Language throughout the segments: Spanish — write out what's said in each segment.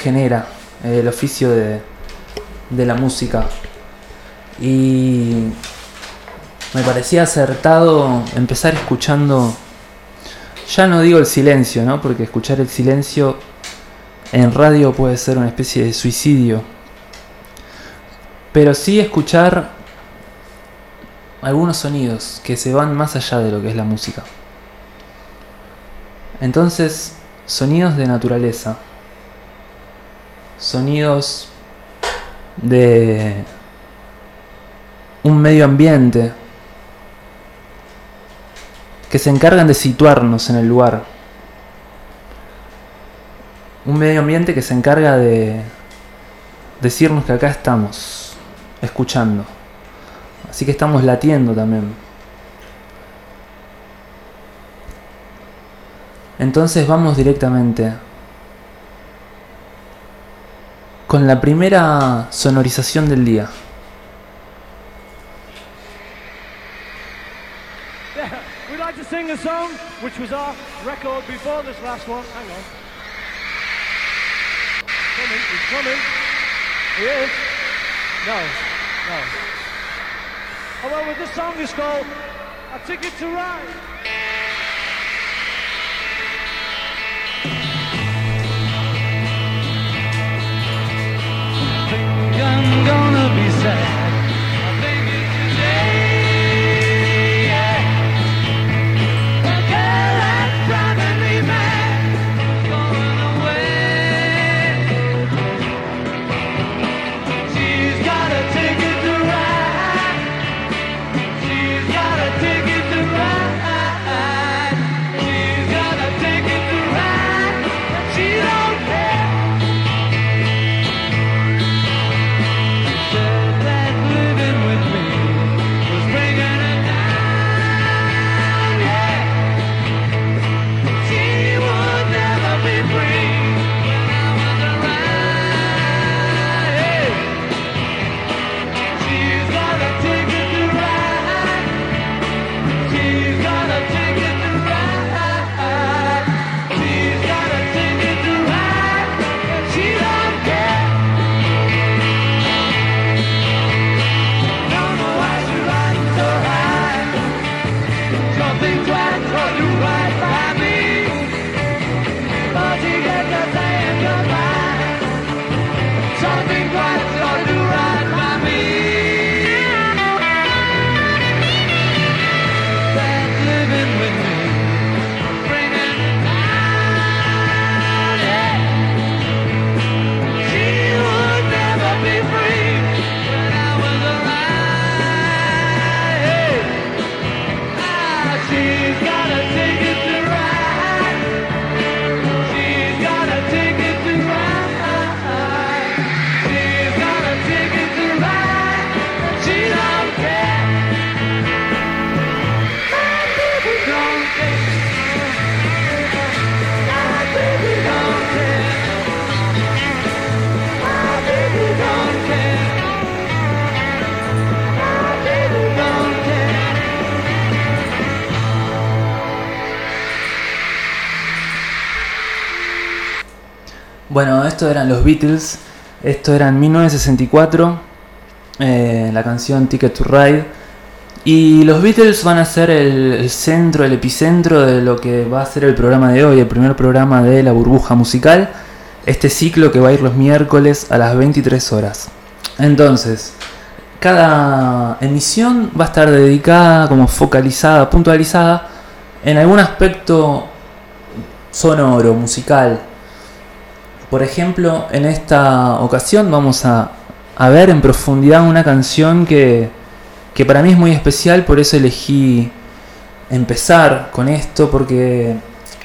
genera el oficio de, de la música. Y me parecía acertado empezar escuchando, ya no digo el silencio, ¿no? Porque escuchar el silencio en radio puede ser una especie de suicidio. Pero sí escuchar algunos sonidos que se van más allá de lo que es la música. Entonces, sonidos de naturaleza. Sonidos de un medio ambiente que se encargan de situarnos en el lugar. Un medio ambiente que se encarga de decirnos que acá estamos, escuchando. Así que estamos latiendo también. Entonces vamos directamente con la primera sonorización del día. We'd like to sing a song which was our record before this last one. Hang on. Coming, he's coming. He is. No, no. Well, well, this song is called A Ticket to Ride. gun gone. Bueno, esto eran los Beatles. Esto era en 1964. eh, la canción Ticket to Ride. Y los Beatles van a ser el, el centro, el epicentro de lo que va a ser el programa de hoy, el primer programa de la burbuja musical. Este ciclo que va a ir los miércoles a las 23 horas. Entonces, cada emisión va a estar dedicada, como focalizada, puntualizada, en algún aspecto sonoro, musical. Por ejemplo, en esta ocasión vamos a, ver en profundidad una canción que, que para mí es muy especial, por eso elegí empezar con esto, porque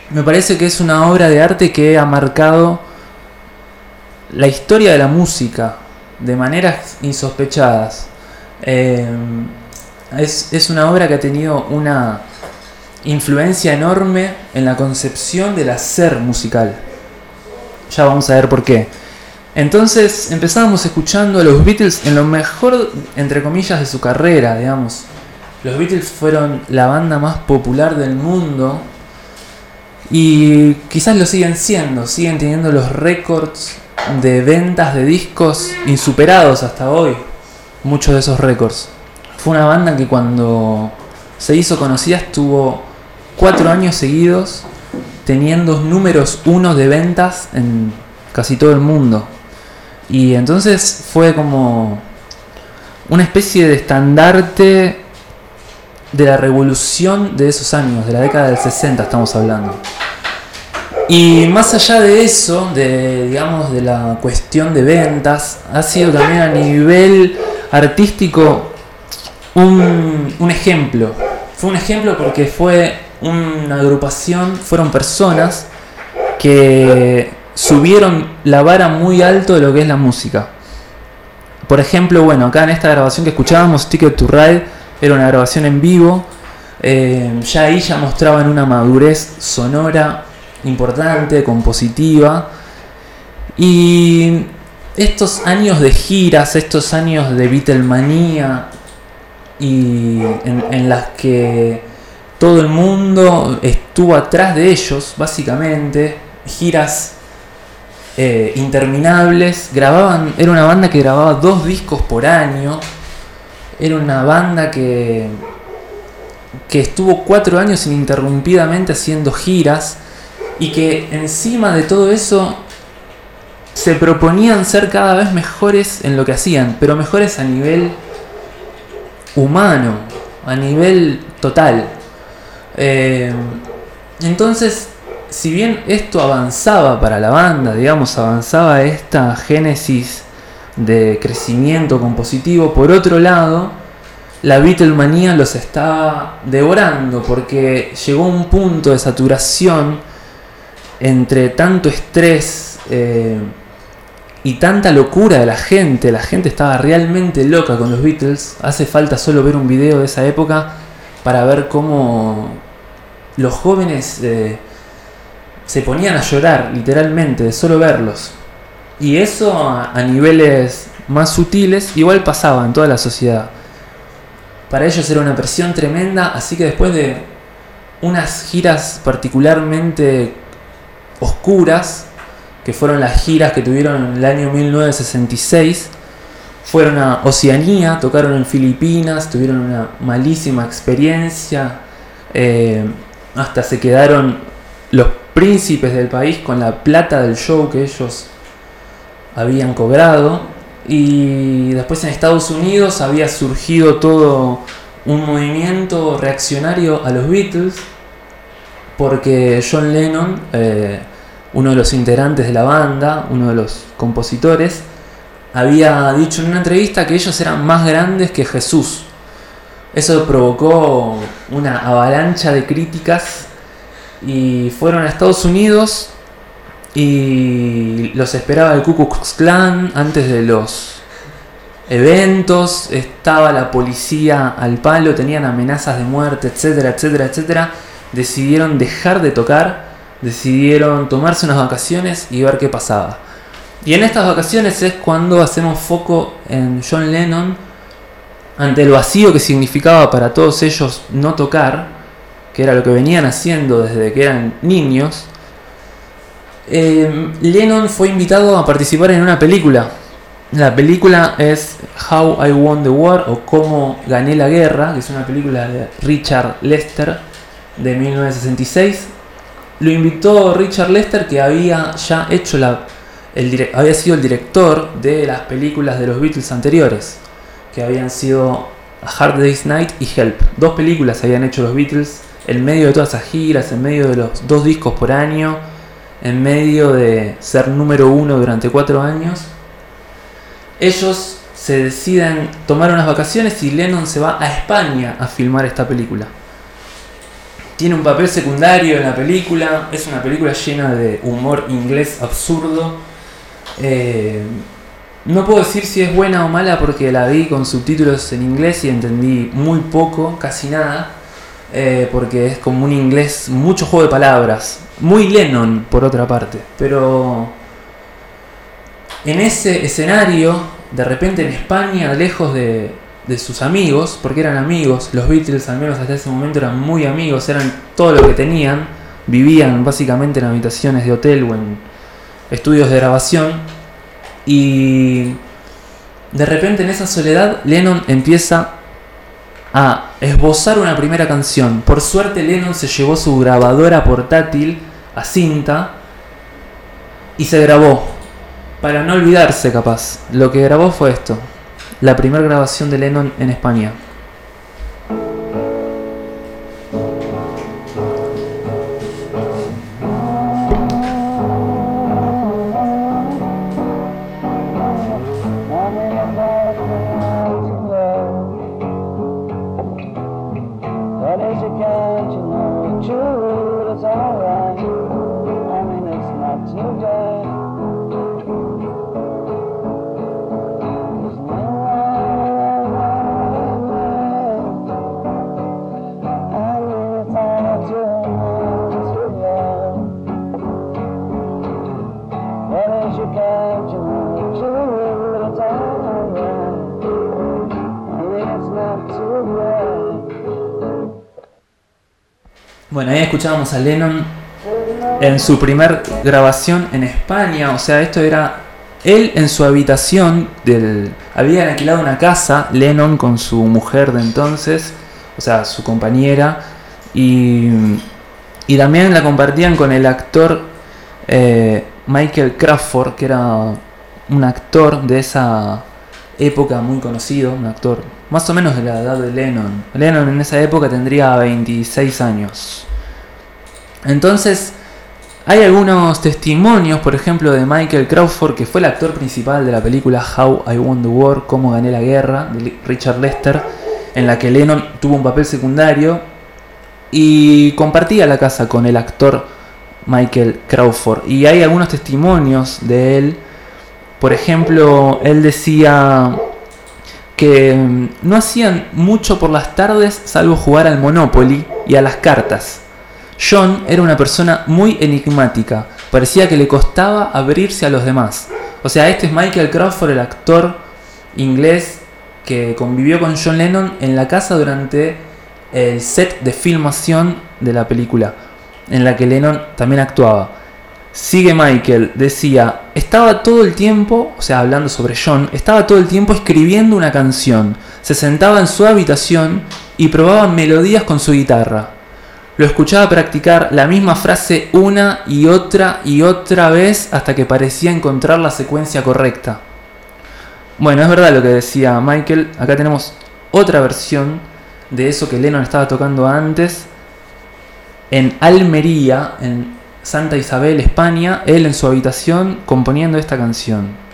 me parece que es una obra de arte que ha marcado la historia de la música de maneras insospechadas. Eh, es, es una obra que ha tenido una influencia enorme en la concepción del hacer musical. Ya vamos a ver por qué. Entonces empezábamos escuchando a los Beatles en lo mejor, entre comillas, de su carrera, digamos. Los Beatles fueron la banda más popular del mundo y quizás lo siguen siendo, siguen teniendo los récords de ventas de discos insuperados hasta hoy. Muchos de esos récords. Fue una banda que cuando se hizo conocida estuvo cuatro años seguidos teniendo números uno de ventas en casi todo el mundo. Y entonces fue como una especie de estandarte de la revolución de esos años, de la década del 60 estamos hablando. Y más allá de eso, de digamos de la cuestión de ventas, ha sido también a nivel artístico un, un ejemplo. Fue un ejemplo porque fue una agrupación, fueron personas que subieron la vara muy alto de lo que es la música. Por ejemplo, bueno, acá en esta grabación que escuchábamos, Ticket to Ride, era una grabación en vivo. eh, ya ahí ya mostraban una madurez sonora importante, compositiva. Y estos años de giras, estos años de Beatlemanía, y en, en las que todo el mundo estuvo atrás de ellos, básicamente, giras eh, interminables, grababan, era una banda que grababa dos discos por año, era una banda que, que estuvo cuatro años ininterrumpidamente haciendo giras y que encima de todo eso se proponían ser cada vez mejores en lo que hacían, pero mejores a nivel humano, a nivel total. Eh, entonces, si bien esto avanzaba para la banda, digamos, avanzaba esta génesis de crecimiento compositivo, por otro lado, la Beatlemanía los estaba devorando porque llegó un punto de saturación entre tanto estrés eh, y tanta locura de la gente. La gente estaba realmente loca con los Beatles. Hace falta solo ver un video de esa época para ver cómo los jóvenes eh, se ponían a llorar, literalmente, de solo verlos. Y eso a, niveles más sutiles igual pasaba en toda la sociedad. Para ellos era una presión tremenda, así que después de unas giras particularmente oscuras, que fueron las giras que tuvieron en el año 1966, fueron a Oceanía, tocaron en Filipinas, tuvieron una malísima experiencia, eh, hasta se quedaron los príncipes del país con la plata del show que ellos habían cobrado. Y después en Estados Unidos había surgido todo un movimiento reaccionario a los Beatles, porque John Lennon, eh, uno de los integrantes de la banda, uno de los compositores, había dicho en una entrevista que ellos eran más grandes que Jesús. Eso provocó una avalancha de críticas y fueron a Estados Unidos y los esperaba el Ku Klux Klan antes de los eventos, estaba la policía al palo, tenían amenazas de muerte, etcétera, etcétera, etcétera. Decidieron dejar de tocar, decidieron tomarse unas vacaciones y ver qué pasaba. Y en estas vacaciones es cuando hacemos foco en John Lennon ante el vacío que significaba para todos ellos no tocar, que era lo que venían haciendo desde que eran niños. Eh, Lennon fue invitado a participar en una película. La película es How I Won the War o Cómo Gané la Guerra, que es una película de Richard Lester de 1966. Lo invitó Richard Lester, que había ya hecho la, había sido el director de las películas de los Beatles anteriores, que habían sido Hard Day's Night y Help. Dos películas habían hecho los Beatles en medio de todas esas giras, en medio de los dos discos por año, en medio de ser número uno durante cuatro años. Ellos se deciden tomar unas vacaciones y Lennon se va a España a filmar esta película. Tiene un papel secundario en la película, es una película llena de humor inglés absurdo. Eh, no puedo decir si es buena o mala porque la vi con subtítulos en inglés y entendí muy poco, casi nada, eh, porque es como un inglés, mucho juego de palabras, muy Lennon por otra parte, pero en ese escenario, de repente en España, lejos de, de sus amigos, porque eran amigos, los Beatles al menos hasta ese momento eran muy amigos, eran todo lo que tenían, vivían básicamente en habitaciones de hotel o en estudios de grabación. Y de repente en esa soledad Lennon empieza a esbozar una primera canción. Por suerte Lennon se llevó su grabadora portátil a cinta y se grabó. Para no olvidarse capaz. Lo que grabó fue esto. La primera grabación de Lennon en España. Escuchábamos a Lennon en su primer grabación en España. O sea, esto era él en su habitación. Del, habían alquilado una casa, Lennon con su mujer de entonces, o sea, su compañera. Y, también la compartían con el actor eh, Michael Crawford, que era un actor de esa época muy conocido, un actor más o menos de la edad de Lennon. Lennon en esa época tendría 26 años. Entonces, hay algunos testimonios, por ejemplo, de Michael Crawford, que fue el actor principal de la película How I Won the War, Cómo gané la guerra, de Richard Lester, en la que Lennon tuvo un papel secundario y compartía la casa con el actor Michael Crawford. Y hay algunos testimonios de él. Por ejemplo, él decía que mm, no hacían mucho por las tardes salvo jugar al Monopoly y a las cartas. John era una persona muy enigmática, parecía que le costaba abrirse a los demás. O sea, este es Michael Crawford, el actor inglés que convivió con John Lennon en la casa durante el set de filmación de la película, en la que Lennon también actuaba. Sigue Michael, decía, estaba todo el tiempo, o sea, hablando sobre John, estaba todo el tiempo escribiendo una canción. Se sentaba en su habitación y probaba melodías con su guitarra. Lo escuchaba practicar la misma frase una y otra y otra vez hasta que parecía encontrar la secuencia correcta. Bueno, es verdad lo que decía Michael. Acá tenemos otra versión de eso que Lennon estaba tocando antes. En Almería, en Santa Isabel, España, él en su habitación componiendo esta canción.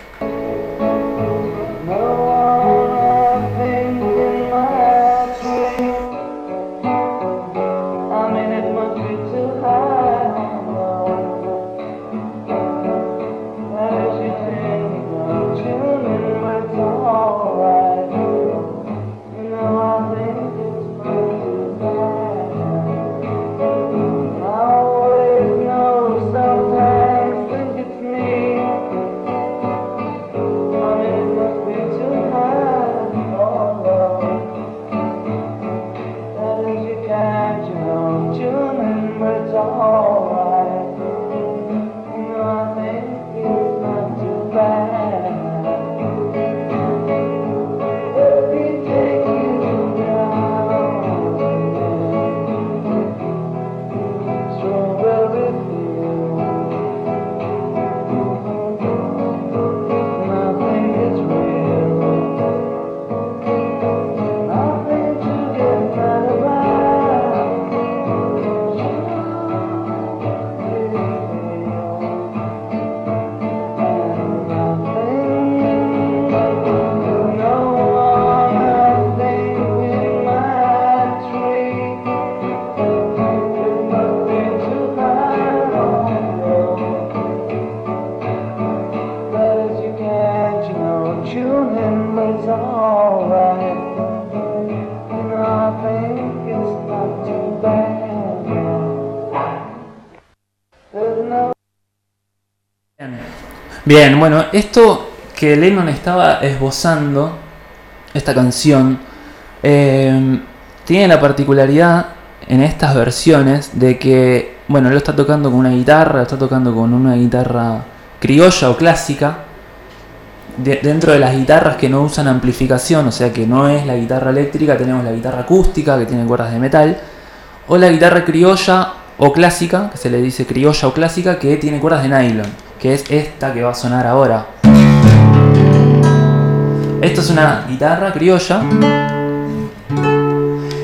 Bien, bueno, esto que Lennon estaba esbozando, esta canción, eh, tiene la particularidad en estas versiones de que, bueno, lo está tocando con una guitarra, lo está tocando con una guitarra criolla o clásica, de- dentro de las guitarras que no usan amplificación, o sea que no es la guitarra eléctrica, tenemos la guitarra acústica que tiene cuerdas de metal, o la guitarra criolla o clásica, que se le dice criolla o clásica, que tiene cuerdas de nylon, que es esta que va a sonar ahora. Esto es una guitarra criolla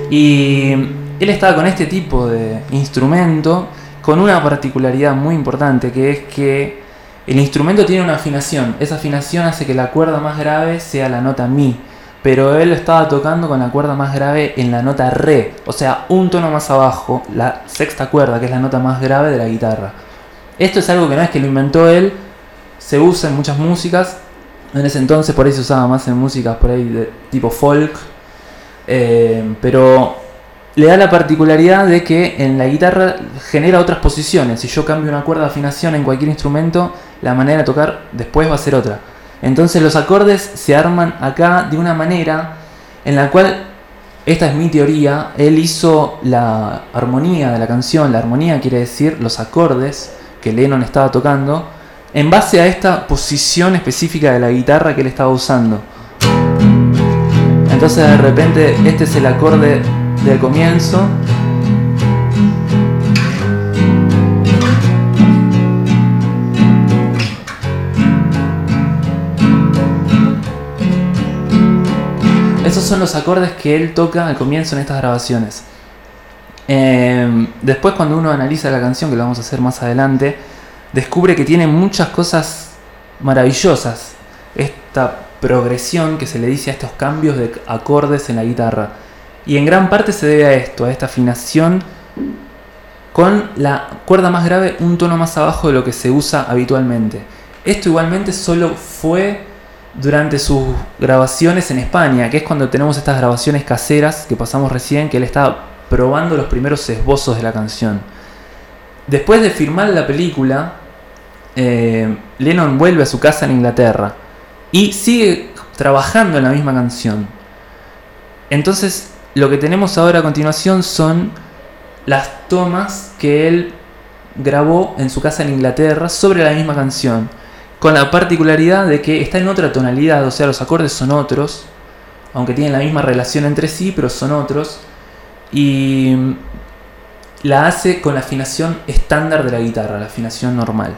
y él estaba con este tipo de instrumento con una particularidad muy importante que es que el instrumento tiene una afinación. Esa afinación hace que la cuerda más grave sea la nota mi. Pero él estaba tocando con la cuerda más grave en la nota re. O sea, un tono más abajo, la sexta cuerda, que es la nota más grave de la guitarra. Esto es algo que no es que lo inventó él, se usa en muchas músicas. En ese entonces por ahí se usaba más en músicas por ahí de tipo folk. Eh, pero le da la particularidad de que en la guitarra genera otras posiciones. Si yo cambio una cuerda de afinación en cualquier instrumento, la manera de tocar después va a ser otra. Entonces los acordes se arman acá de una manera en la cual, esta es mi teoría, él hizo la armonía de la canción, la armonía quiere decir los acordes que Lennon estaba tocando, en base a esta posición específica de la guitarra que él estaba usando. Entonces de repente este es el acorde del comienzo. Esos son los acordes que él toca al comienzo en estas grabaciones. Eh, después cuando uno analiza la canción, que lo vamos a hacer más adelante, descubre que tiene muchas cosas maravillosas. Esta progresión que se le dice a estos cambios de acordes en la guitarra. Y en gran parte se debe a esto, a esta afinación con la cuerda más grave un tono más abajo de lo que se usa habitualmente. Esto igualmente solo fue durante sus grabaciones en España, que es cuando tenemos estas grabaciones caseras que pasamos recién, que él estaba probando los primeros esbozos de la canción. Después de filmar la película, eh, Lennon vuelve a su casa en Inglaterra y sigue trabajando en la misma canción. Entonces, lo que tenemos ahora a continuación son las tomas que él grabó en su casa en Inglaterra sobre la misma canción, con la particularidad de que está en otra tonalidad, o sea, los acordes son otros, aunque tienen la misma relación entre sí, pero son otros, y la hace con la afinación estándar de la guitarra, la afinación normal.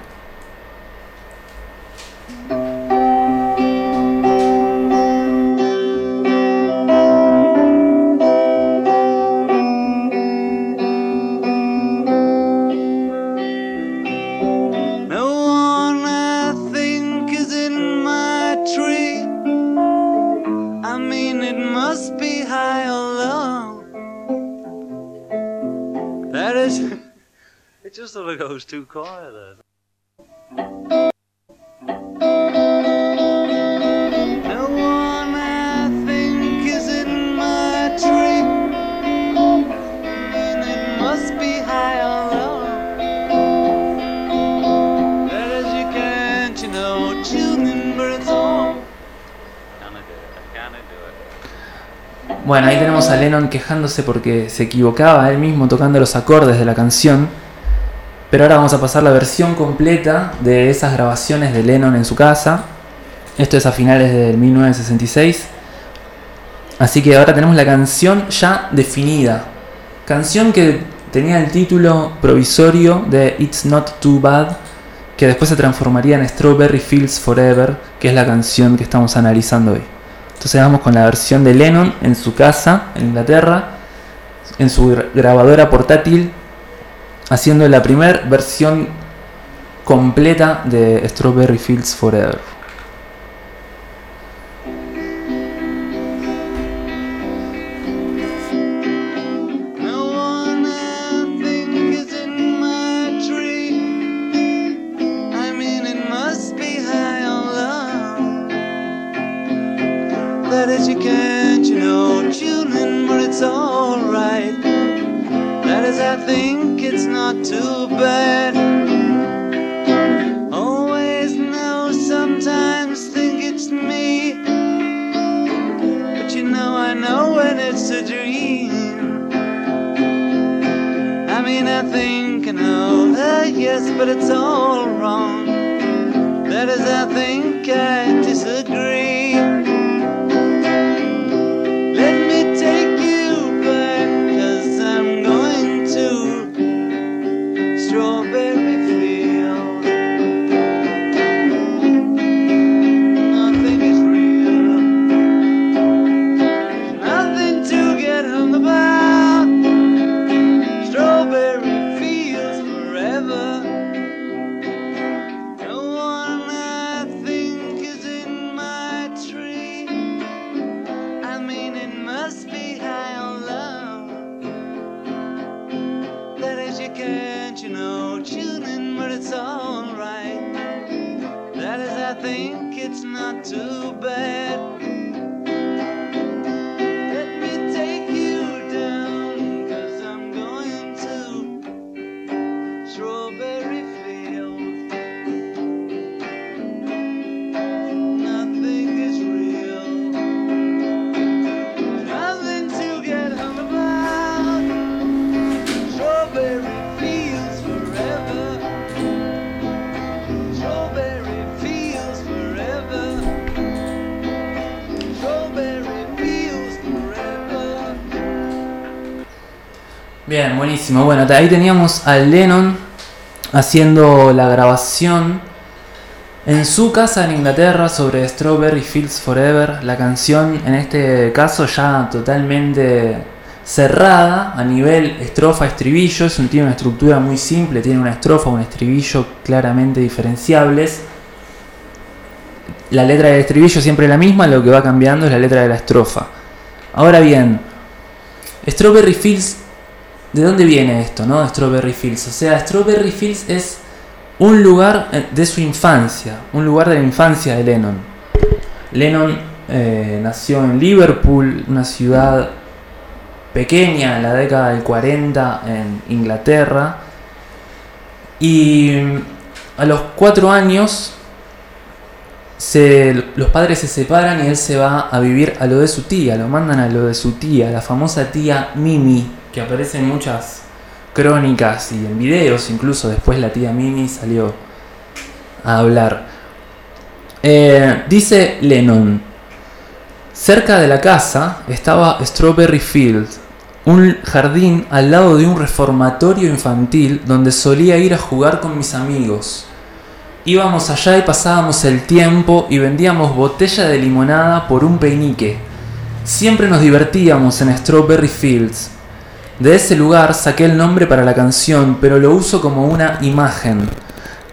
Bueno, ahí tenemos a Lennon quejándose porque se equivocaba él mismo tocando los acordes de la canción. Pero ahora vamos a pasar la versión completa de esas grabaciones de Lennon en su casa. Esto es a finales del 1966. Así que ahora tenemos la canción ya definida. Canción que tenía el título provisorio de It's Not Too Bad, que después se transformaría en Strawberry Fields Forever, que es la canción que estamos analizando hoy. Entonces vamos con la versión de Lennon en su casa, en Inglaterra, en su gra- grabadora portátil, haciendo la primera versión completa de Strawberry Fields Forever. think it's not too bad. Bien, buenísimo. Bueno, ahí teníamos a Lennon haciendo la grabación en su casa en Inglaterra sobre Strawberry Fields Forever. La canción, en este caso, ya totalmente cerrada a nivel estrofa-estribillo. Es un, tiene una estructura muy simple, tiene una estrofa, un estribillo claramente diferenciables. La letra del estribillo siempre es la misma, lo que va cambiando es la letra de la estrofa. Ahora bien, Strawberry Fields ¿De dónde viene esto, no? Strawberry Fields. O sea, Strawberry Fields es un lugar eh, de su infancia, un lugar de la infancia de Lennon. Lennon eh, nació en Liverpool, una ciudad pequeña en la década del 40 en Inglaterra. Y mm, a los cuatro años se- los padres se separan y él se va a vivir a lo de su tía, lo mandan a lo de su tía, la famosa tía Mimi, que aparece en muchas crónicas y en videos, incluso después la tía Mimi salió a hablar. Eh, dice Lennon, cerca de la casa estaba Strawberry Field, un jardín al lado de un reformatorio infantil donde solía ir a jugar con mis amigos. Íbamos allá y pasábamos el tiempo y vendíamos botella de limonada por un peinique. Siempre nos divertíamos en Strawberry Fields. De ese lugar saqué el nombre para la canción, pero lo uso como una imagen.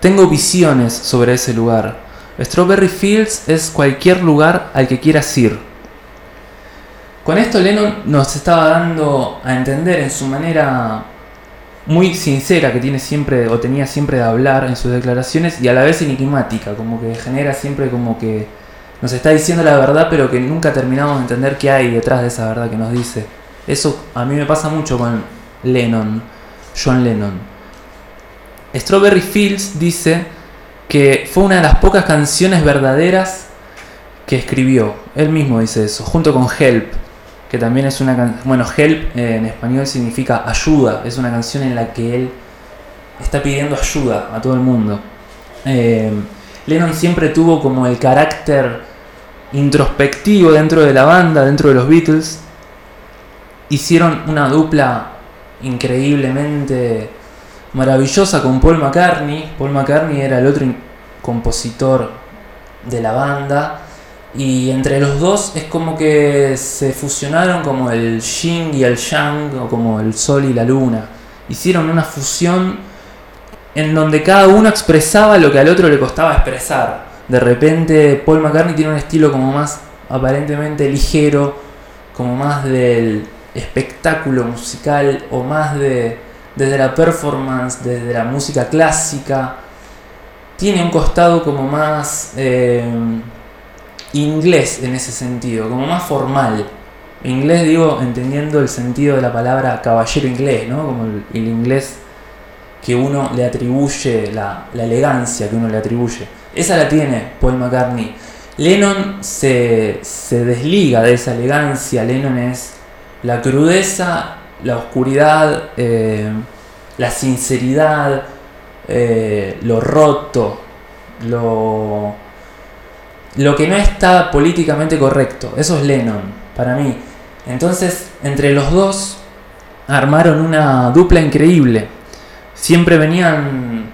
Tengo visiones sobre ese lugar. Strawberry Fields es cualquier lugar al que quieras ir. Con esto Lennon nos estaba dando a entender en su manera muy sincera que tiene siempre o tenía siempre de hablar en sus declaraciones y a la vez enigmática, como que genera siempre como que nos está diciendo la verdad pero que nunca terminamos de entender qué hay detrás de esa verdad que nos dice. Eso a mí me pasa mucho con Lennon, John Lennon. Strawberry Fields dice que fue una de las pocas canciones verdaderas que escribió. Él mismo dice eso, junto con Help, que también es una canción... Bueno, Help en español significa ayuda, es una canción en la que él está pidiendo ayuda a todo el mundo. Eh, Lennon siempre tuvo como el carácter introspectivo dentro de la banda, dentro de los Beatles. Hicieron una dupla increíblemente maravillosa con Paul McCartney. Paul McCartney era el otro compositor de la banda. Y entre los dos es como que se fusionaron como el yin y el yang, o como el sol y la luna. Hicieron una fusión en donde cada uno expresaba lo que al otro le costaba expresar. De repente Paul McCartney tiene un estilo como más aparentemente ligero, como más del espectáculo musical o más de desde la performance, desde la música clásica. Tiene un costado como más eh, inglés en ese sentido, como más formal. Inglés digo entendiendo el sentido de la palabra caballero inglés, ¿no? Como el, el inglés que uno le atribuye, la, la elegancia que uno le atribuye. Esa la tiene Paul McCartney. Lennon se, se desliga de esa elegancia. Lennon es la crudeza, la oscuridad, eh, la sinceridad, eh, lo roto, lo, lo que no está políticamente correcto. Eso es Lennon, para mí. Entonces, entre los dos armaron una dupla increíble. Siempre venían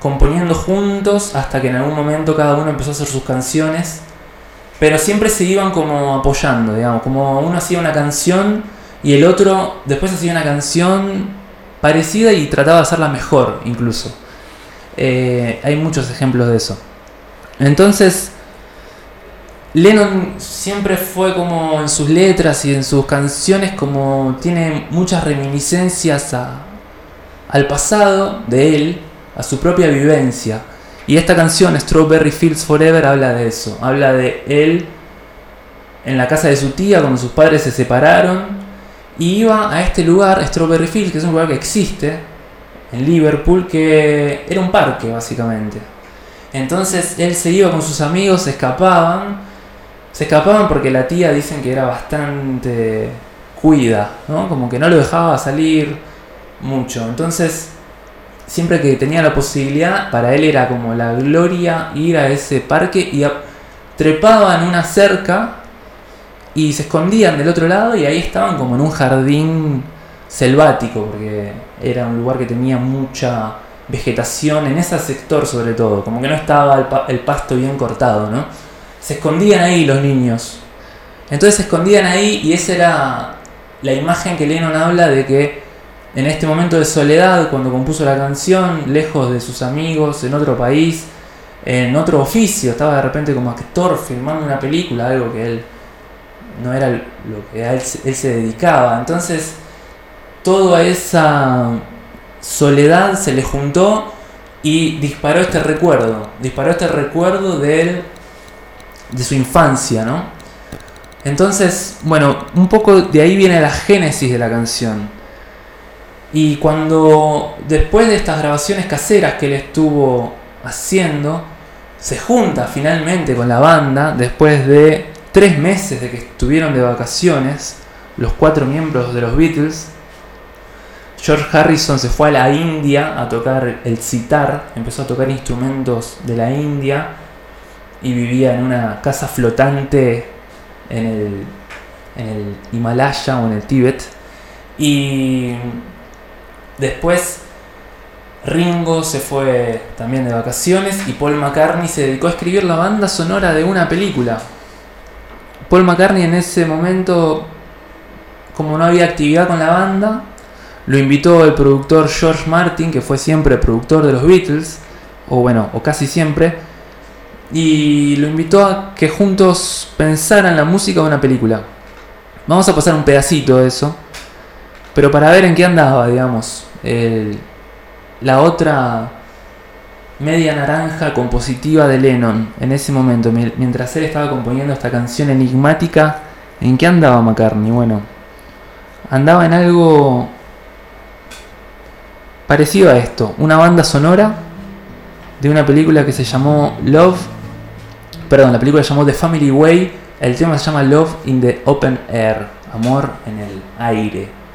componiendo juntos hasta que en algún momento cada uno empezó a hacer sus canciones. Pero siempre se iban como apoyando, digamos, como uno hacía una canción y el otro después hacía una canción parecida y trataba de hacerla mejor incluso. Eh, hay muchos ejemplos de eso. Entonces, Lennon siempre fue como en sus letras y en sus canciones como tiene muchas reminiscencias a, al pasado de él, a su propia vivencia. Y esta canción, Strawberry Fields Forever, habla de eso. Habla de él en la casa de su tía cuando sus padres se separaron. Y iba a este lugar, Strawberry Fields, que es un lugar que existe en Liverpool, que era un parque básicamente. Entonces él se iba con sus amigos, se escapaban. Se escapaban porque la tía dicen que era bastante cuida, ¿no? Como que no lo dejaba salir mucho. Entonces, siempre que tenía la posibilidad, para él era como la gloria ir a ese parque y trepaban una cerca y se escondían del otro lado y ahí estaban como en un jardín selvático, porque era un lugar que tenía mucha vegetación en ese sector sobre todo, como que no estaba el, el pasto bien cortado, ¿no? Se escondían ahí los niños. Entonces se escondían ahí y esa era la imagen que Lennon habla de que en este momento de soledad, cuando compuso la canción, lejos de sus amigos, en otro país, en otro oficio, estaba de repente como actor filmando una película, algo que él no era lo que a él, se- dedicaba. Entonces, toda esa soledad se le juntó y disparó este recuerdo, disparó este recuerdo de él, de su infancia, ¿no? Entonces, bueno, un poco de ahí viene la génesis de la canción. Y cuando después de estas grabaciones caseras que él estuvo haciendo, se junta finalmente con la banda, después de tres meses de que estuvieron de vacaciones, los cuatro miembros de los Beatles, George Harrison se fue a la India a tocar el sitar, empezó a tocar instrumentos de la India y vivía en una casa flotante en el, en el Himalaya o en el Tíbet. Y después Ringo se fue también de vacaciones y Paul McCartney se dedicó a escribir la banda sonora de una película. Paul McCartney en ese momento, como no había actividad con la banda, lo invitó el productor George Martin, que fue siempre productor de los Beatles, o bueno, o casi siempre, y lo invitó a que juntos pensaran la música de una película. Vamos a pasar un pedacito de eso, pero para ver en qué andaba, digamos, el- la otra media naranja compositiva de Lennon en ese momento, mi- mientras él estaba componiendo esta canción enigmática, ¿en qué andaba McCartney? Bueno, andaba en algo parecido a esto, una banda sonora de una película que se llamó Love, perdón, la película se llamó The Family Way, el tema se llama Love in the Open Air, amor en el aire.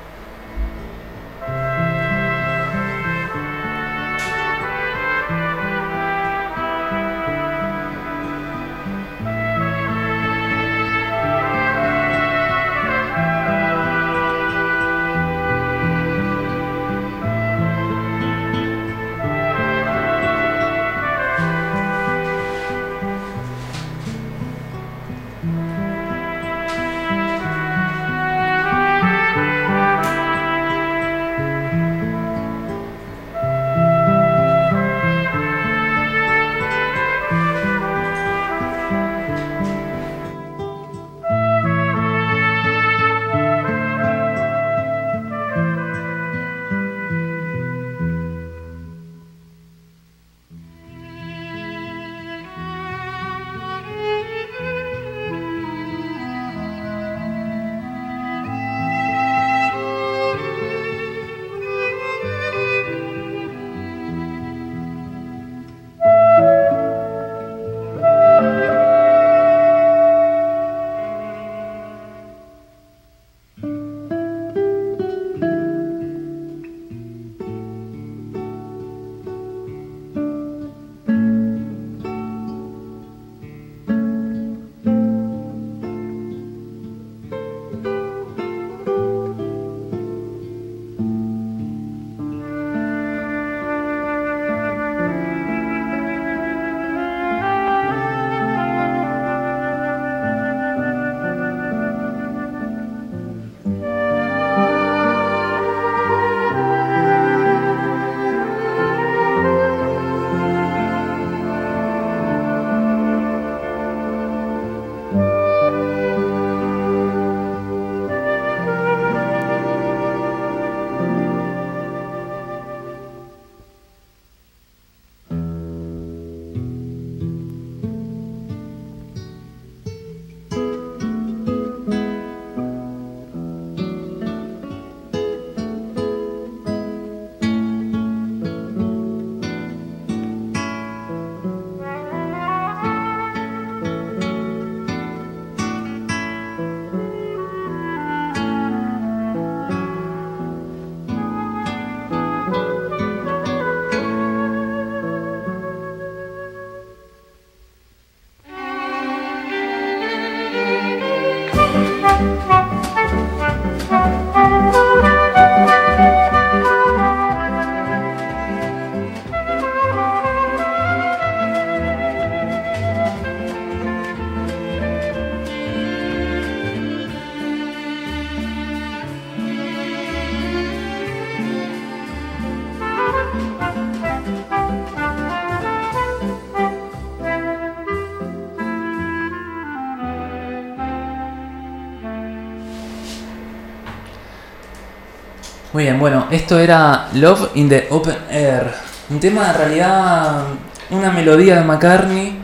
Muy bien, bueno, esto era Love in the Open Air. Un tema en realidad, una melodía de McCartney,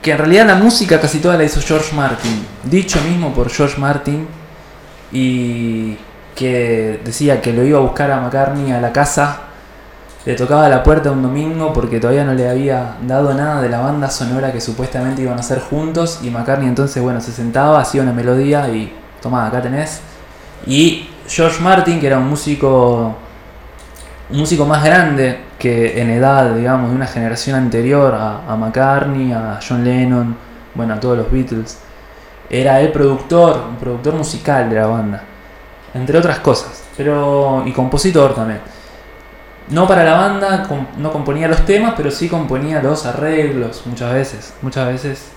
que en realidad la música casi toda la hizo George Martin, dicho mismo por George Martin, y que decía que lo iba a buscar a McCartney a la casa, le tocaba la puerta un domingo porque todavía no le había dado nada de la banda sonora que supuestamente iban a hacer juntos, y McCartney entonces, bueno, se sentaba, hacía una melodía y tomá, acá tenés. Y George Martin, que era un músico, un músico más grande que en edad, digamos, de una generación anterior a, McCartney, a John Lennon, bueno, a todos los Beatles, era el productor, un productor musical de la banda, entre otras cosas, pero y compositor también. No para la banda, no componía los temas, pero sí componía los arreglos muchas veces, muchas veces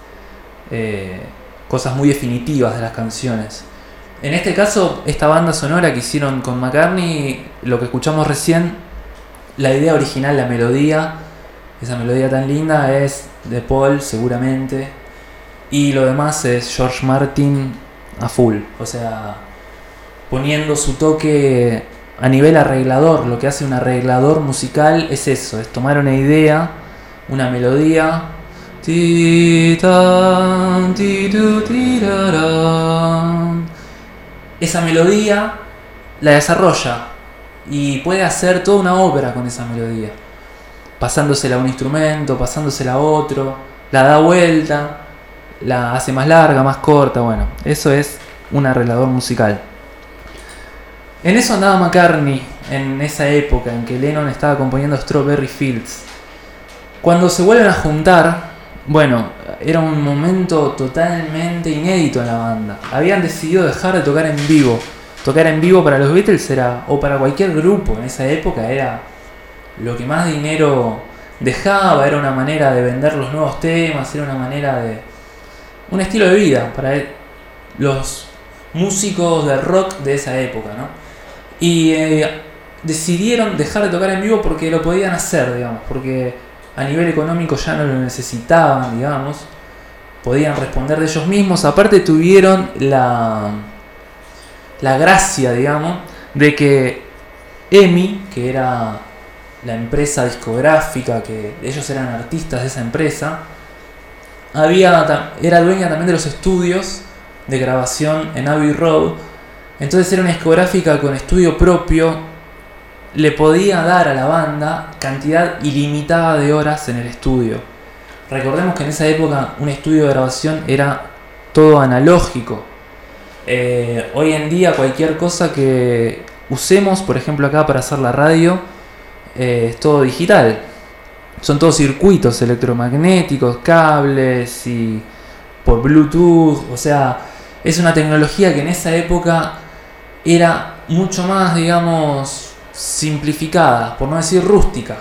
eh, cosas muy definitivas de las canciones. En este caso, esta banda sonora que hicieron con McCartney, lo que escuchamos recién, la idea original, la melodía, esa melodía tan linda es de Paul seguramente, y lo demás es George Martin a full, o sea, poniendo su toque a nivel arreglador, lo que hace un arreglador musical es eso, es tomar una idea, una melodía, ti, tan, ti, tu, ti. Esa melodía la desarrolla y puede hacer toda una ópera con esa melodía, pasándosela a un instrumento, pasándosela a otro, la da vuelta, la hace más larga, más corta, bueno, eso es un arreglador musical. En eso andaba McCartney en esa época en que Lennon estaba componiendo Strawberry Fields. Cuando se vuelven a juntar, bueno, era un momento totalmente inédito en la banda. Habían decidido dejar de tocar en vivo. Tocar en vivo para los Beatles era, o para cualquier grupo en esa época, era lo que más dinero dejaba, era una manera de vender los nuevos temas, era una manera de... un estilo de vida para e- los músicos de rock de esa época, ¿no? Y eh, decidieron dejar de tocar en vivo porque lo podían hacer, digamos, porque a nivel económico ya no lo necesitaban, digamos, podían responder de ellos mismos, aparte tuvieron la, la gracia, digamos, de que EMI, que era la empresa discográfica, que ellos eran artistas de esa empresa, había, era dueña también de los estudios de grabación en Abbey Road. Entonces era una discográfica con estudio propio. Le podía dar a la banda cantidad ilimitada de horas en el estudio. Recordemos que en esa época un estudio de grabación era todo analógico. Eh, hoy en día cualquier cosa que usemos, por ejemplo acá para hacer la radio, eh, es todo digital. Son todos circuitos electromagnéticos, cables y por Bluetooth. O sea, es una tecnología que en esa época era mucho más, digamos, simplificada, por no decir rústica.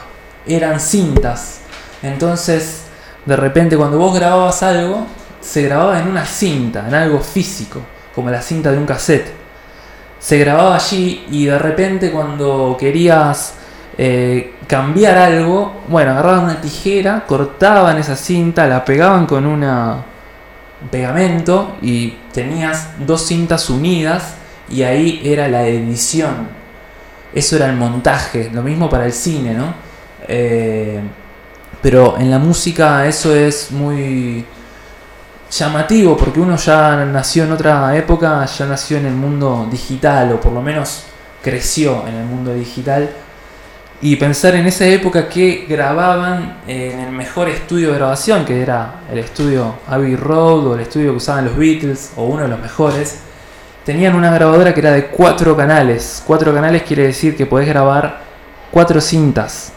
Eran cintas. Entonces, de repente cuando vos grababas algo, se grababa en una cinta, en algo físico, como la cinta de un cassette. Se grababa allí y de repente cuando querías eh, cambiar algo, bueno, agarraban una tijera, cortaban esa cinta, la pegaban con un pegamento y tenías dos cintas unidas y ahí era la edición. Eso era el montaje, lo mismo para el cine, ¿no? Eh, pero en la música eso es muy llamativo porque uno ya nació en otra época, ya nació en el mundo digital o por lo menos creció en el mundo digital y pensar en esa época que grababan en el mejor estudio de grabación, que era el estudio Abbey Road o el estudio que usaban los Beatles o uno de los mejores, tenían una grabadora que era de cuatro canales. Cuatro canales quiere decir que podés grabar cuatro cintas.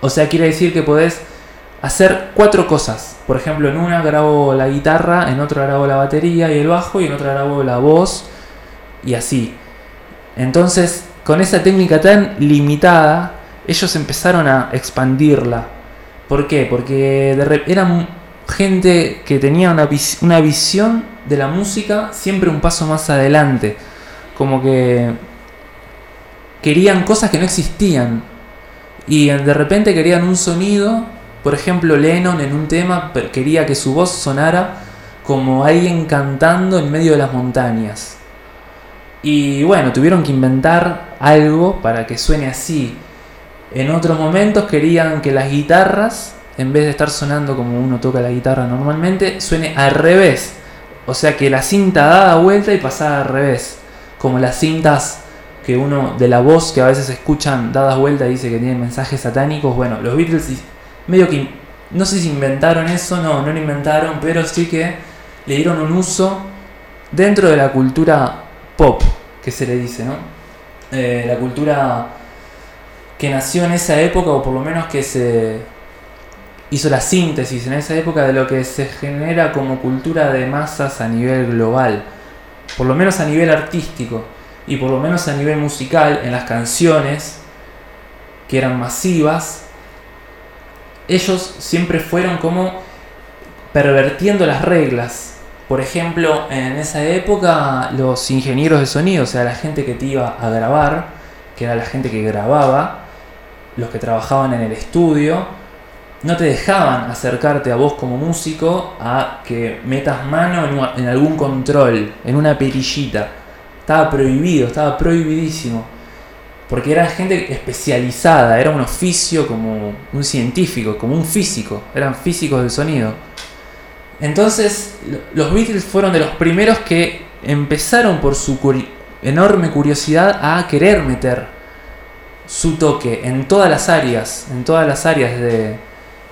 O sea, quiere decir que podés hacer cuatro cosas. Por ejemplo, en una grabo la guitarra, en otra grabo la batería y el bajo y en otra grabo la voz y así. Entonces, con esa técnica tan limitada, ellos empezaron a expandirla. ¿Por qué? Porque eran gente que tenía una, una visión de la música siempre un paso más adelante. Como que querían cosas que no existían. Y de repente querían un sonido. Por ejemplo, Lennon en un tema quería que su voz sonara como alguien cantando en medio de las montañas. Y bueno, tuvieron que inventar algo para que suene así. En otros momentos querían que las guitarras, en vez de estar sonando como uno toca la guitarra normalmente, suene al revés. O sea que la cinta dada vuelta y pasada al revés. Como las cintas que uno de la voz que a veces escuchan dadas vuelta y dice que tienen mensajes satánicos. Bueno, los Beatles medio que no sé si inventaron eso, no, no lo inventaron, pero sí que le dieron un uso dentro de la cultura pop, que se le dice, ¿no? Eh, la cultura que nació en esa época, o por lo menos que se hizo la síntesis en esa época de lo que se genera como cultura de masas a nivel global, por lo menos a nivel artístico y por lo menos a nivel musical en las canciones que eran masivas, ellos siempre fueron como pervertiendo las reglas. Por ejemplo, en esa época los ingenieros de sonido, o sea, la gente que te iba a grabar, que era la gente que grababa, los que trabajaban en el estudio, no te dejaban acercarte a vos como músico a que metas mano en, algún control, en una perillita. Estaba prohibido, estaba prohibidísimo. Porque era gente especializada, era un oficio como un científico, como un físico, eran físicos del sonido. Entonces, lo- los Beatles fueron de los primeros que empezaron por su enorme curiosidad a querer meter su toque en todas las áreas, en todas las áreas de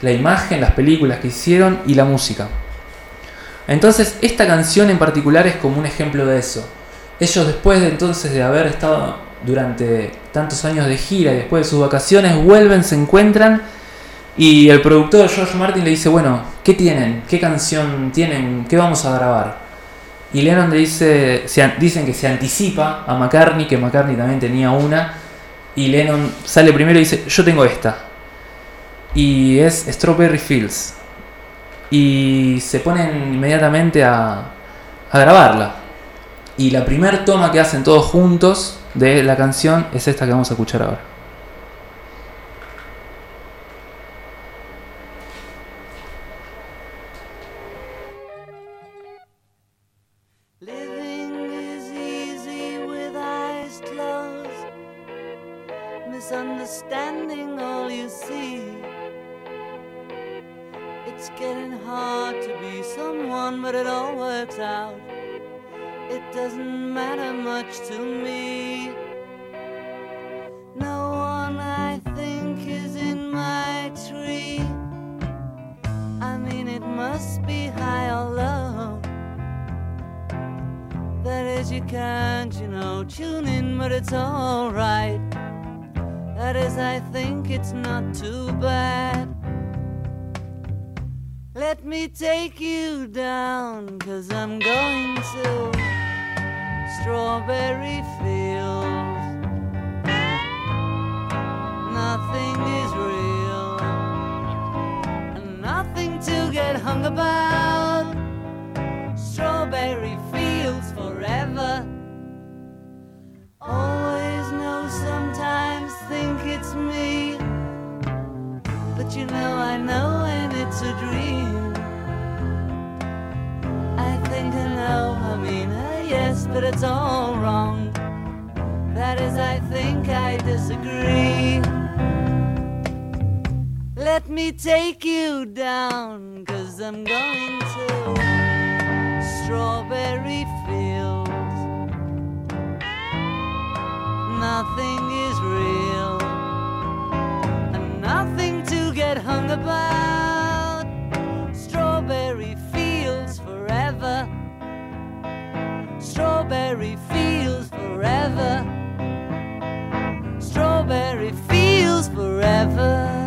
la imagen, las películas que hicieron y la música. Entonces, esta canción en particular es como un ejemplo de eso. Ellos después de entonces de haber estado durante tantos años de gira y después de sus vacaciones vuelven, se encuentran y el productor George Martin le dice, bueno, ¿qué tienen? ¿Qué canción tienen? ¿Qué vamos a grabar? Y Lennon le dice, se dicen que se anticipa a McCartney, que McCartney también tenía una, y Lennon sale primero y dice, yo tengo esta. Y es Strawberry Fields. Y se ponen inmediatamente a, a grabarla. Y la primera toma que hacen todos juntos de la canción es esta que vamos a escuchar ahora. Is, you can't, you know, tune in, but it's alright. That is, I think it's not too bad. Let me take you down, cause I'm going to Strawberry Fields. Nothing is real, and nothing to get hung about. Strawberry fields But you know, I know when it's a dream. I think I know, I mean, uh, yes, but it's all wrong. That is, I think I disagree. Let me take you down, cause I'm going to strawberry fields. Nothing is real, and get hung about. Strawberry fields forever. Strawberry fields forever. Strawberry fields forever.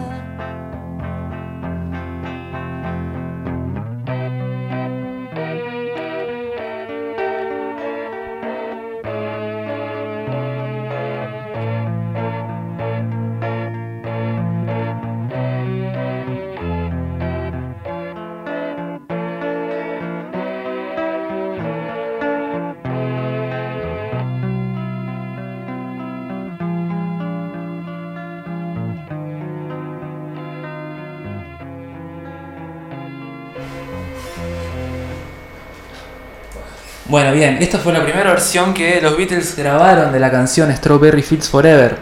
Bueno, bien, esta fue la primera versión que los Beatles grabaron de la canción Strawberry Fields Forever.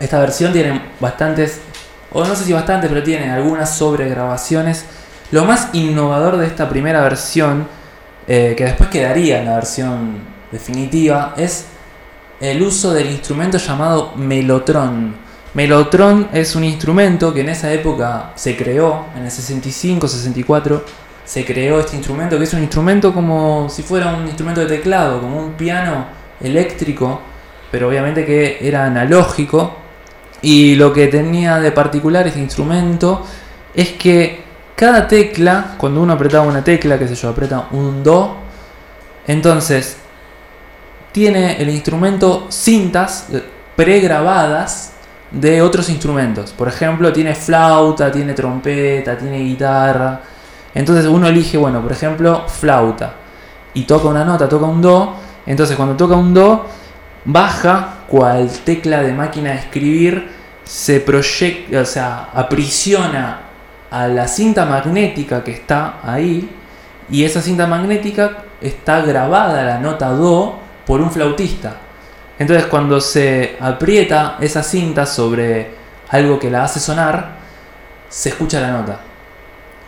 Esta versión tiene bastantes, o no sé si bastantes, pero tiene algunas sobregrabaciones. Lo más innovador de esta primera versión, eh, que después quedaría en la versión definitiva, es el uso del instrumento llamado melotron. Melotron es un instrumento que en esa época se creó, en el 65, 64, se creó este instrumento, que es un instrumento como si fuera un instrumento de teclado, como un piano eléctrico, pero obviamente que era analógico. Y lo que tenía de particular este instrumento es que cada tecla, cuando uno apretaba una tecla, que sé yo, aprieta un do, entonces tiene el instrumento cintas pregrabadas de otros instrumentos. Por ejemplo, tiene flauta, tiene trompeta, tiene guitarra. Entonces uno elige, bueno, por ejemplo, flauta. Y toca una nota, toca un do. Entonces cuando toca un do, baja cual tecla de máquina de escribir, se proyecta, o sea, aprisiona a la cinta magnética que está ahí. Y esa cinta magnética está grabada la nota do por un flautista. Entonces cuando se aprieta esa cinta sobre algo que la hace sonar, se escucha la nota.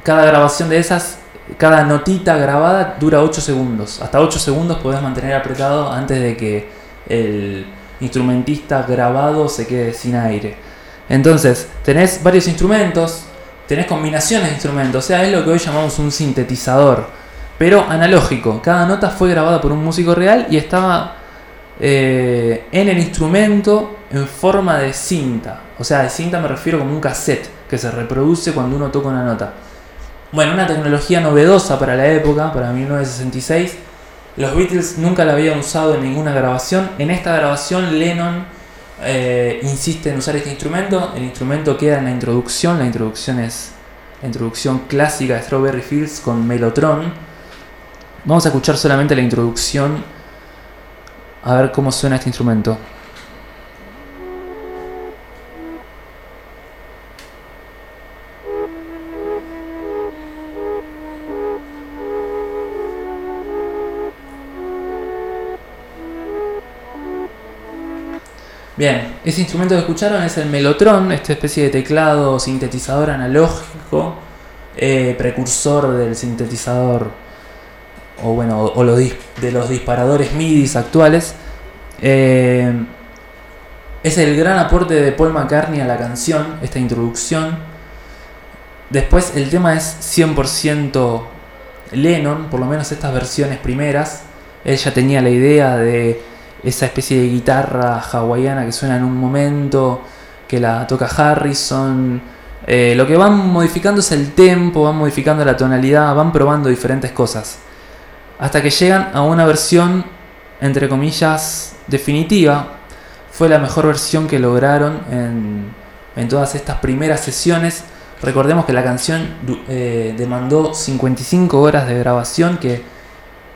Cada grabación de esas, cada notita grabada dura 8 segundos. Hasta 8 segundos podés mantener apretado antes de que el instrumentista grabado se quede sin aire. Entonces, tenés varios instrumentos, tenés combinaciones de instrumentos, o sea, es lo que hoy llamamos un sintetizador, pero analógico. Cada nota fue grabada por un músico real y estaba eh, en el instrumento en forma de cinta. O sea, de cinta me refiero como un cassette que se reproduce cuando uno toca una nota. Bueno, una tecnología novedosa para la época, para 1966. Los Beatles nunca la habían usado en ninguna grabación. En esta grabación Lennon eh, insiste en usar este instrumento. El instrumento queda en la introducción. La introducción es la introducción clásica de Strawberry Fields con Melotron. Vamos a escuchar solamente la introducción a ver cómo suena este instrumento. Bien, ese instrumento que escucharon es el melotron, esta especie de teclado sintetizador analógico, eh, precursor del sintetizador, o bueno, o de los disparadores MIDI actuales. Eh, es el gran aporte de Paul McCartney a la canción, esta introducción. Después el tema es 100% Lennon, por lo menos estas versiones primeras. Él ya tenía la idea de esa especie de guitarra hawaiana que suena en un momento, que la toca Harrison. Eh, lo que van modificando es el tempo, van modificando la tonalidad, van probando diferentes cosas. Hasta que llegan a una versión, entre comillas, definitiva. Fue la mejor versión que lograron en, en todas estas primeras sesiones. Recordemos que la canción eh, demandó 55 horas de grabación, que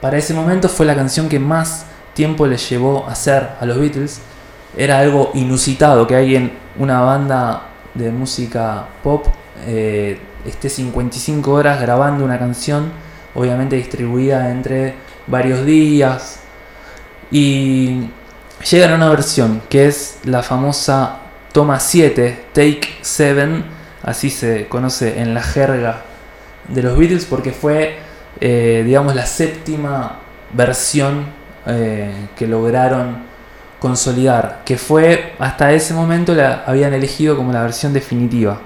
para ese momento fue la canción que más tiempo les llevó hacer a los Beatles. Era algo inusitado que alguien, una banda de música pop, eh, esté 55 horas grabando una canción, obviamente distribuida entre varios días. Y llegan a una versión que es la famosa toma 7, Take 7, así se conoce en la jerga de los Beatles, porque fue, eh, digamos, la séptima versión eh, que lograron consolidar, que fue hasta ese momento la habían elegido como la versión definitiva.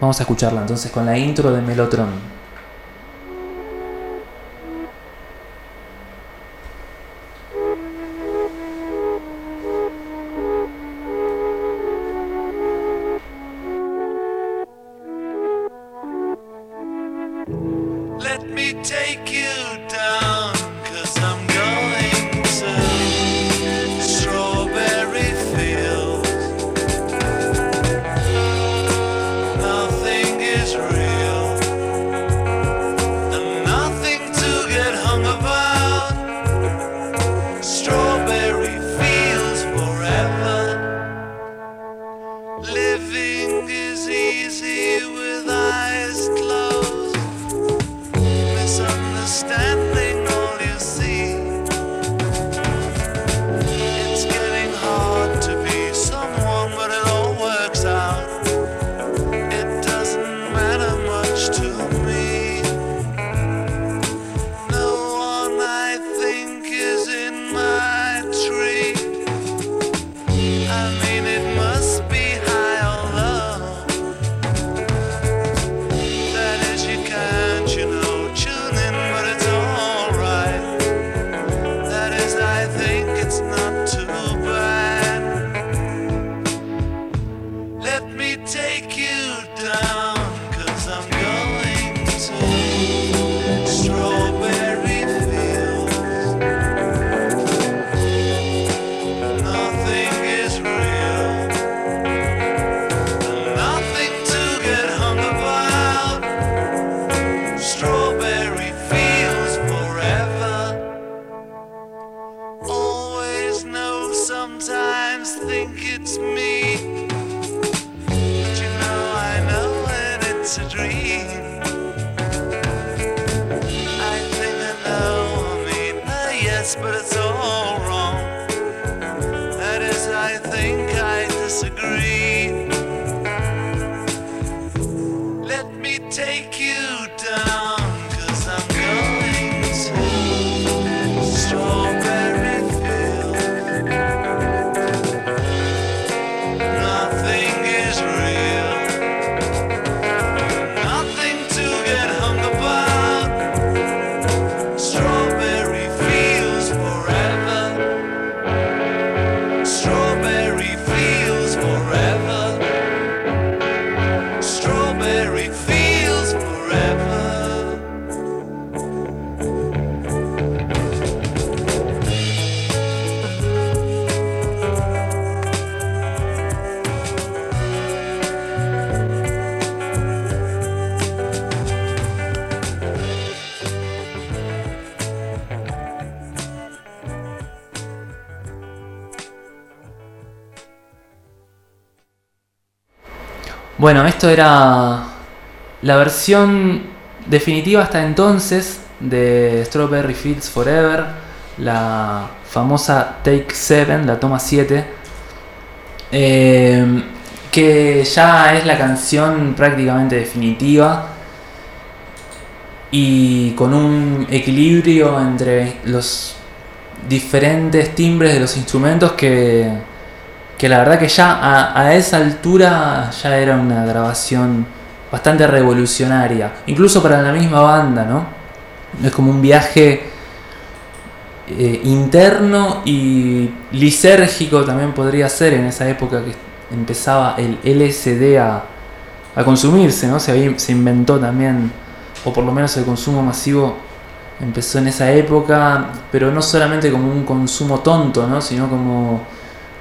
Vamos a escucharla entonces con la intro de Melotron. Bueno, esto era la versión definitiva hasta entonces de Strawberry Fields Forever, la famosa Take 7, la toma 7, eh, que ya es la canción prácticamente definitiva y con un equilibrio entre los diferentes timbres de los instrumentos que, que la verdad que ya a, esa altura ya era una grabación bastante revolucionaria, incluso para la misma banda, ¿no? Es como un viaje eh, interno y lisérgico también podría ser en esa época que empezaba el LSD a, a consumirse, ¿no? Se inventó también, o por lo menos el consumo masivo empezó en esa época, pero no solamente como un consumo tonto, ¿no? Sino como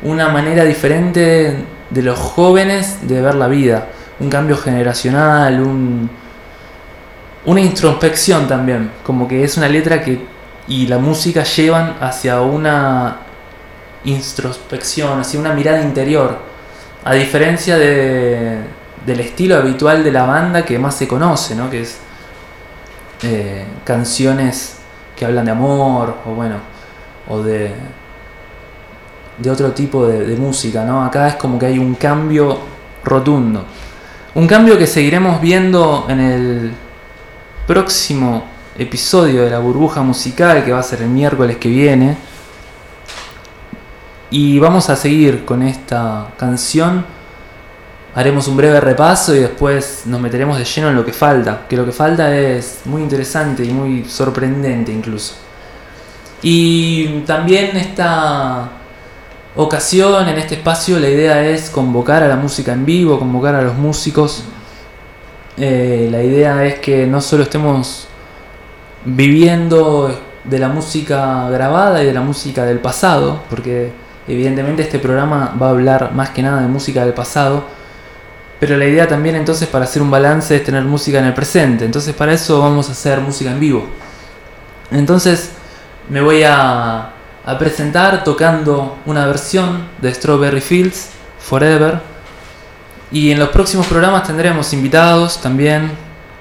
una manera diferente de los jóvenes de ver la vida, un cambio generacional, un, una introspección también, como que es una letra que y la música llevan hacia una introspección, hacia una mirada interior, a diferencia de, del estilo habitual de la banda que más se conoce, ¿no? que es eh, canciones que hablan de amor, o bueno, o de, de otro tipo de, música, ¿no? Acá es como que hay un cambio rotundo. Un cambio que seguiremos viendo en el próximo episodio de la burbuja musical, que va a ser el miércoles que viene. Y vamos a seguir con esta canción. Haremos un breve repaso y después nos meteremos de lleno en lo que falta. Que lo que falta es muy interesante y muy sorprendente incluso. Y también esta ocasión, en este espacio, la idea es convocar a la música en vivo, convocar a los músicos. Eh, la idea es que no solo estemos viviendo de la música grabada y de la música del pasado, porque evidentemente este programa va a hablar más que nada de música del pasado, pero la idea también entonces para hacer un balance es tener música en el presente, entonces para eso vamos a hacer música en vivo. Entonces me voy a, a presentar tocando una versión de Strawberry Fields Forever y en los próximos programas tendremos invitados también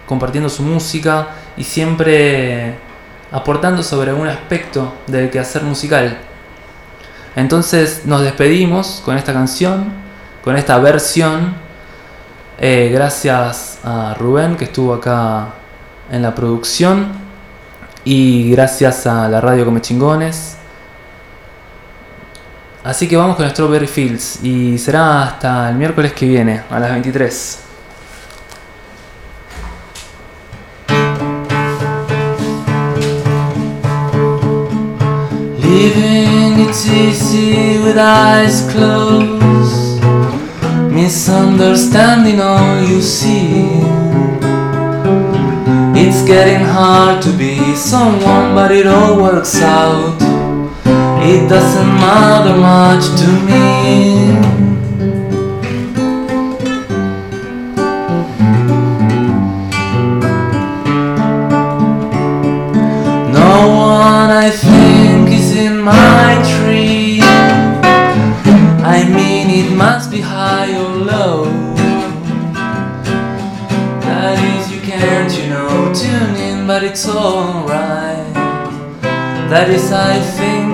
compartiendo su música y siempre aportando sobre algún aspecto del quehacer musical. Entonces nos despedimos con esta canción, con esta versión. Eh, gracias a Rubén que estuvo acá en la producción y gracias a la radio Come Chingones. Así que vamos con Strawberry Fields y será hasta el miércoles que viene a las 23. Living it's easy with eyes closed. Misunderstanding all you see. It's getting hard to be someone, but it all works out. It doesn't matter much to me. No one I think is in my tree. I mean, it must be high or low. That is, you can't, you know, tune in, but it's alright. That is, I think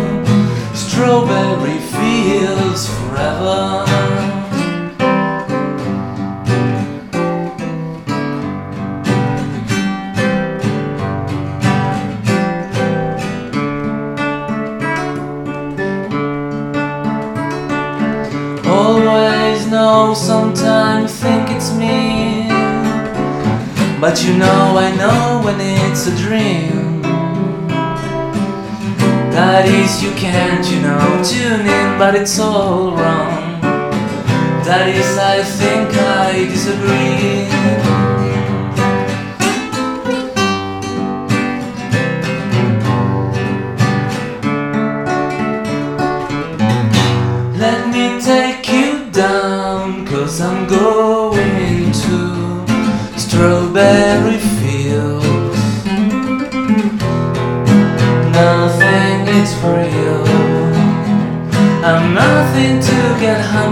Strawberry fields forever. Always know, sometimes think it's me. But you know, I know when it's a dream. That is, you can't, you know, tune in, but it's all wrong. That is, I think I disagree.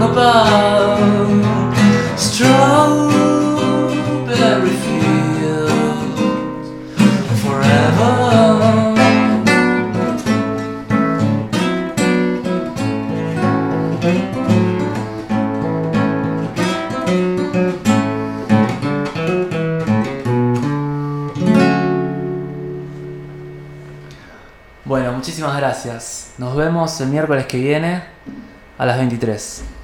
Hung about. Strawberry fields forever. Bueno, muchísimas gracias. Nos vemos el miércoles que viene a las 23.